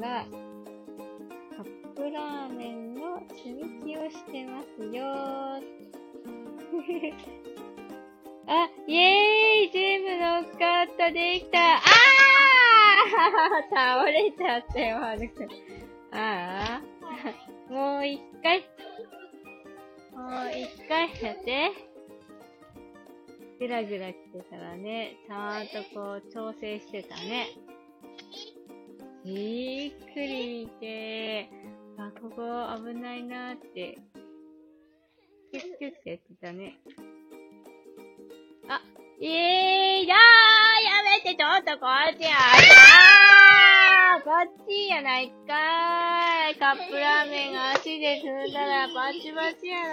が、カップラーメンの積み木をしてますよ あ、イェーイジェームのカットできたあー倒れちゃったよ、はるくん。ああもう一回。もう一回やって。ぐらぐら来てたらね、ちゃんとこう調整してたね。じっくり見て、あ、ここ危ないなーって、キュッキュッてやってたね。あ、えー、やーやめて、ちょっとこっちやあーこっちやないかーい。カップラーメンが足で踏んだらバチバチやろ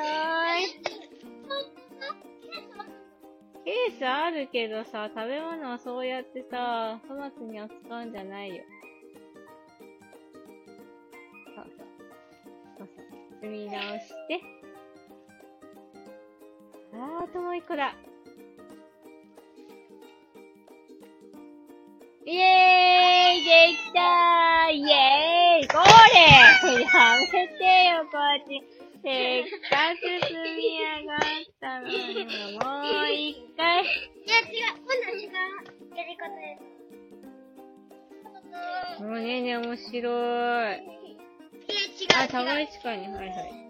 ーい。ケースあるけどさ、食べ物はそうやってさ、粗末に扱うんじゃないよ。そうそう。そうそう。積み直して。あー、あともう一個だ。イェーイできたーイェーイこれやめてよ、こっち。せっかく積み上がったのに、もう一回。いや、違う。今度違うやり方です。もうねね、面白い。あ、たまり近いね。はいはい。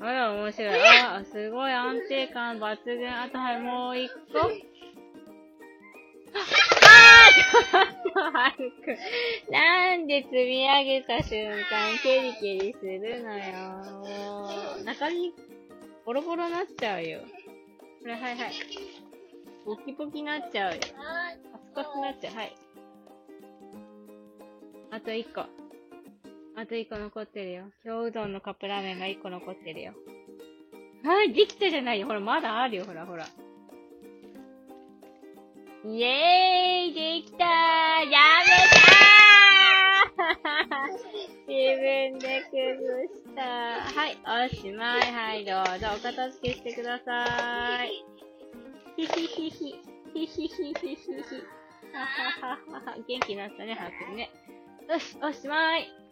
うん。あら、面白い。あ、すごい安定感抜群。あと、はい、もう一個。あーちょっと、はるくん。なんで積み上げた瞬間、ケリケリするのよ。中身、ボロボロなっちゃうよ。これ、はいはい。ポキポキなっちゃうよ。カスカスなっちゃう。はい。あと一個。あと1個残ってるよ。京うどんのカップラーメンが1個残ってるよ。はい、できたじゃないよ。ほら、まだあるよ。ほら、ほら。イエーイできたーやめたー自分で崩したはい、おしまい。はい、どうぞ。お片付けしてください。ひひひひ。ひひひひひひ。はははは。元気になったね、はくんね。よし、おしまい。